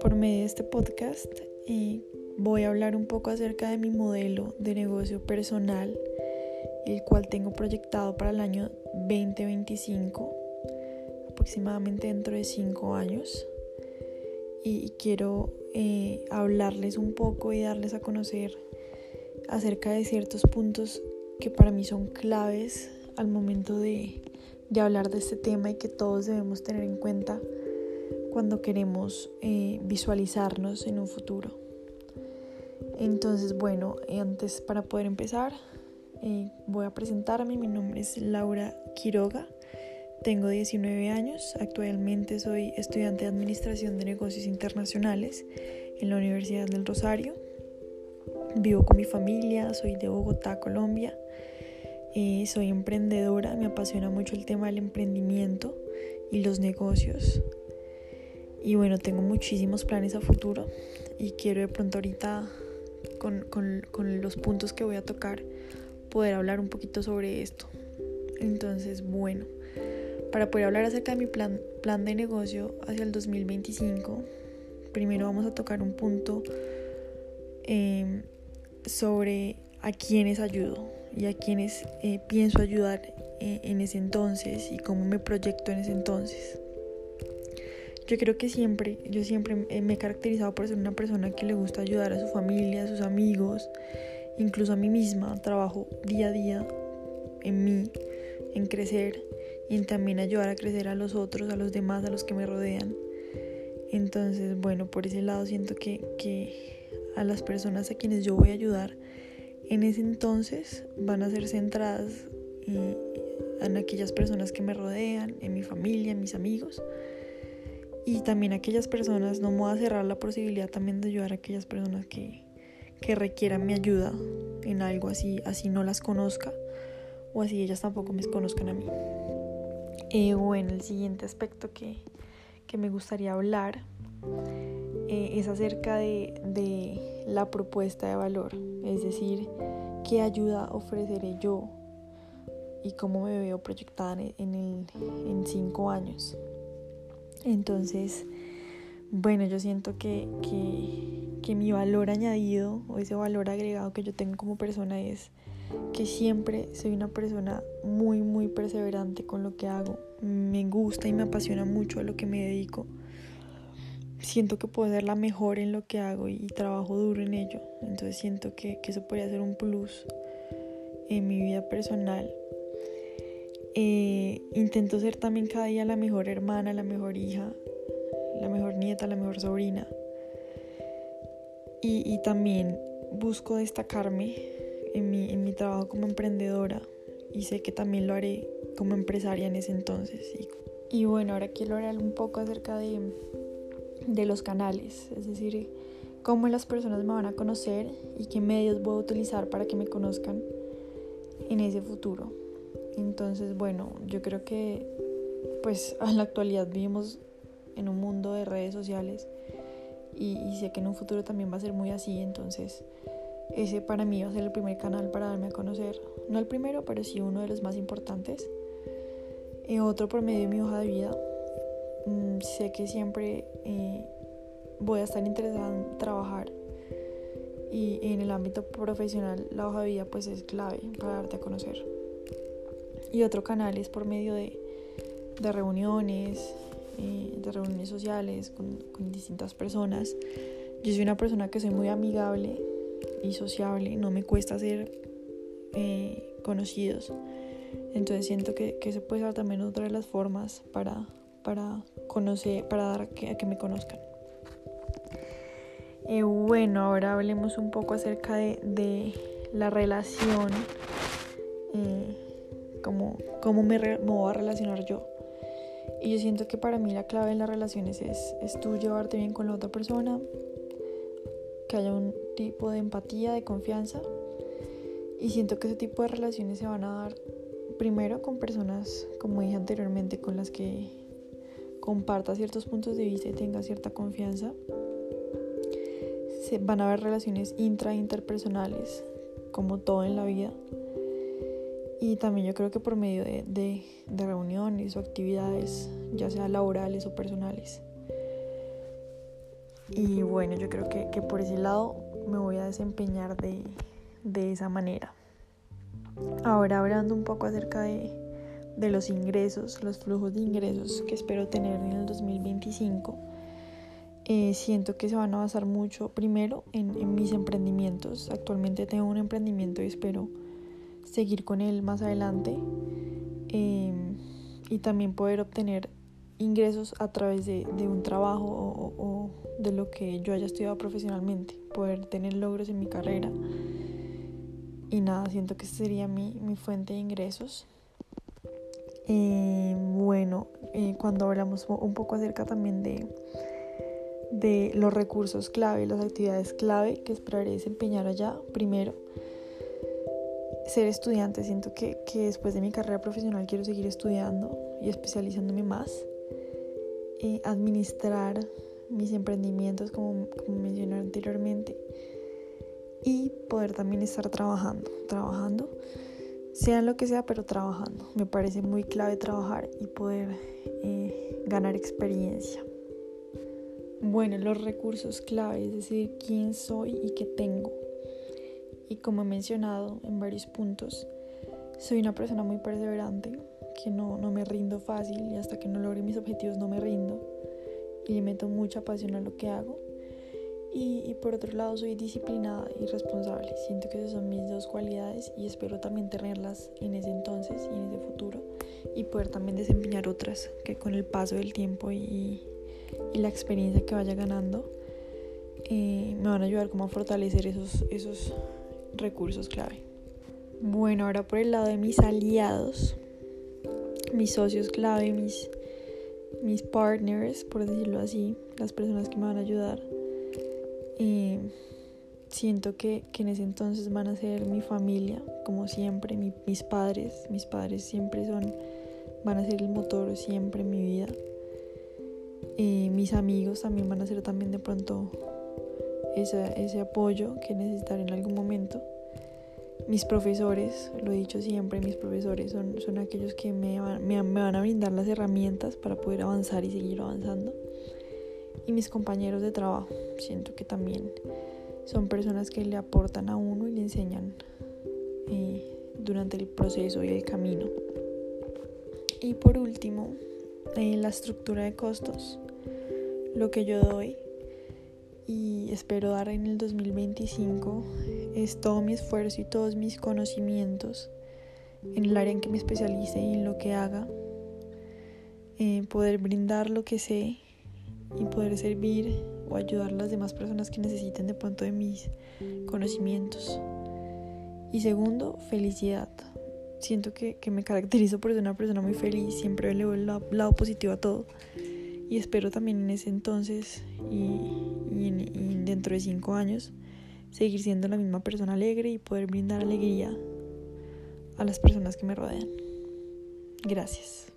Por medio de este podcast voy a hablar un poco acerca de mi modelo de negocio personal, el cual tengo proyectado para el año 2025, aproximadamente dentro de 5 años. Y quiero eh, hablarles un poco y darles a conocer acerca de ciertos puntos que para mí son claves al momento de, hablar de este tema y que todos debemos tener en cuenta cuando queremos eh, visualizarnos en un futuro. Entonces, bueno, antes para poder empezar, eh, voy a presentarme. Mi nombre es Laura Quiroga. Tengo 19 años. Actualmente soy estudiante de Administración de Negocios Internacionales en la Universidad del Rosario. Vivo con mi familia, soy de Bogotá, Colombia. Eh, soy emprendedora, me apasiona mucho el tema del emprendimiento y los negocios. Y bueno, tengo muchísimos planes a futuro y quiero de pronto ahorita con, con los puntos que voy a tocar poder hablar un poquito sobre esto. Entonces, bueno, para poder hablar acerca de mi plan, plan de negocio hacia el 2025, primero vamos a tocar un punto eh, sobre a quienes ayudo y a quienes eh, pienso ayudar eh, en ese entonces y cómo me proyecto en ese entonces. Yo creo que siempre, yo siempre me he caracterizado por ser una persona que le gusta ayudar a su familia, a sus amigos, incluso a mí misma. Trabajo día a día en mí, en crecer y en también ayudar a crecer a los otros, a los demás, a los que me rodean. Entonces, bueno, por ese lado siento que, que a las personas a quienes yo voy a ayudar en ese entonces van a ser centradas en aquellas personas que me rodean, en mi familia, en mis amigos. Y también aquellas personas, no me voy a cerrar la posibilidad también de ayudar a aquellas personas que, que requieran mi ayuda en algo así, así no las conozca o así ellas tampoco me conozcan a mí. Eh, bueno, el siguiente aspecto que, que me gustaría hablar eh, es acerca de, de, la propuesta de valor, es decir, qué ayuda ofreceré yo y cómo me veo proyectada en, en cinco años. Entonces, bueno, yo siento que, que, que mi valor añadido o ese valor agregado que yo tengo como persona es que siempre soy una persona muy, muy perseverante con lo que hago. Me gusta y me apasiona mucho a lo que me dedico siento que puedo ser la mejor en lo que hago y, trabajo duro en ello. Entonces siento que, eso podría ser un plus en mi vida personal. Eh, intento ser también cada día la mejor hermana, la mejor hija, la mejor nieta, la mejor sobrina. Y, también busco destacarme en mi, en mi trabajo como emprendedora y sé que también lo haré como empresaria en ese entonces. Y, y bueno, ahora quiero hablar un poco acerca de, de los canales, es decir, cómo las personas me van a conocer y qué medios voy a utilizar para que me conozcan en ese futuro. Entonces, bueno, yo creo que pues en la actualidad vivimos en un mundo de redes sociales y, sé que en un futuro también va a ser muy así, entonces ese para mí va a ser el primer canal para darme a conocer, no el primero, pero sí uno de los más importantes. Y otro por medio de mi hoja de vida, Mm, sé que siempre eh, voy a estar interesada en trabajar y en el ámbito profesional la hoja de vida pues es clave para darte a conocer. Y otro canal es por medio de, de reuniones, eh, de reuniones sociales con, con, distintas personas. Yo soy una persona que soy muy amigable y sociable, no me cuesta ser eh, conocidos. Entonces siento que, que eso puede ser también otra de las formas para, para conocer, para dar a que, me conozcan. Eh, bueno, ahora hablemos un poco acerca de, la relación, eh, cómo, me, voy a relacionar yo. Y yo siento que para mí la clave en las relaciones es, es tú llevarte bien con la otra persona, que haya un tipo de empatía, de confianza. Y siento que ese tipo de relaciones se van a dar primero con personas, como dije anteriormente, con las que comparta ciertos puntos de vista y tenga cierta confianza, se van a haber relaciones intra interpersonales, como todo en la vida. Y también yo creo que por medio de, de, reuniones o actividades, ya sea laborales o personales. Y bueno, yo creo que, que por ese lado me voy a desempeñar de, de esa manera. Ahora hablando un poco acerca de, de los ingresos, los flujos de ingresos que espero tener en el 2025. Eh, siento que se van a basar mucho primero en, mis emprendimientos. Actualmente tengo un emprendimiento y espero seguir con él más adelante. Em, y también poder obtener ingresos a través de, un trabajo o, de lo que yo haya estudiado profesionalmente. Poder tener logros en mi carrera. Y nada, siento que sería mi, mi fuente de ingresos. Eh, bueno, eh, cuando hablamos un poco acerca también de, de los recursos clave, las actividades clave que esperaré desempeñar allá, primero, ser estudiante. Siento que, después de mi carrera profesional quiero seguir estudiando y especializándome más. Eh, administrar mis emprendimientos, como, como mencioné anteriormente. Y poder también estar trabajando, trabajando sea lo que sea, pero trabajando. Me parece muy clave trabajar y poder eh, ganar experiencia. Bueno, los recursos clave, es decir, quién soy y qué tengo. Y como he mencionado en varios puntos, soy una persona muy perseverante, que no, no me rindo fácil y hasta que no logre mis objetivos no me rindo. Y le meto mucha pasión a lo que hago y, por otro lado soy disciplinada y responsable. Siento que esas son mis dos cualidades y espero también tenerlas en ese entonces y en ese futuro y poder también desempeñar otras que con el paso del tiempo y, la experiencia que vaya ganando eh, me van a ayudar como a fortalecer esos, esos recursos clave. Bueno, ahora por el lado de mis aliados, mis socios clave, mis, mis partners, por decirlo así, las personas que me van a ayudar y siento que, en ese entonces van a ser mi familia, como siempre, mis padres. Mis padres siempre son, van a ser el motor siempre en mi vida. Mis amigos también van a ser también de pronto ese, apoyo que necesitaré en algún momento. Mis profesores, lo he dicho siempre, mis profesores son, son aquellos que me me van a brindar las herramientas para poder avanzar y seguir avanzando y mis compañeros de trabajo. Siento que también son personas que le aportan a uno y le enseñan eh, durante el proceso y el camino. Y por último, en la estructura de costos, lo que yo doy y espero dar en el 2025 es todo mi esfuerzo y todos mis conocimientos en el área en que me especialice y en lo que haga, eh, poder brindar lo que sé y poder servir o ayudar a las demás personas que necesiten de pronto de mis conocimientos. Y segundo, felicidad. Siento que, me caracterizo por ser una persona muy feliz, siempre le veo el lado, positivo a todo. Y espero también en ese entonces y, y dentro de cinco años seguir siendo la misma persona alegre y poder brindar alegría a las personas que me rodean. Gracias.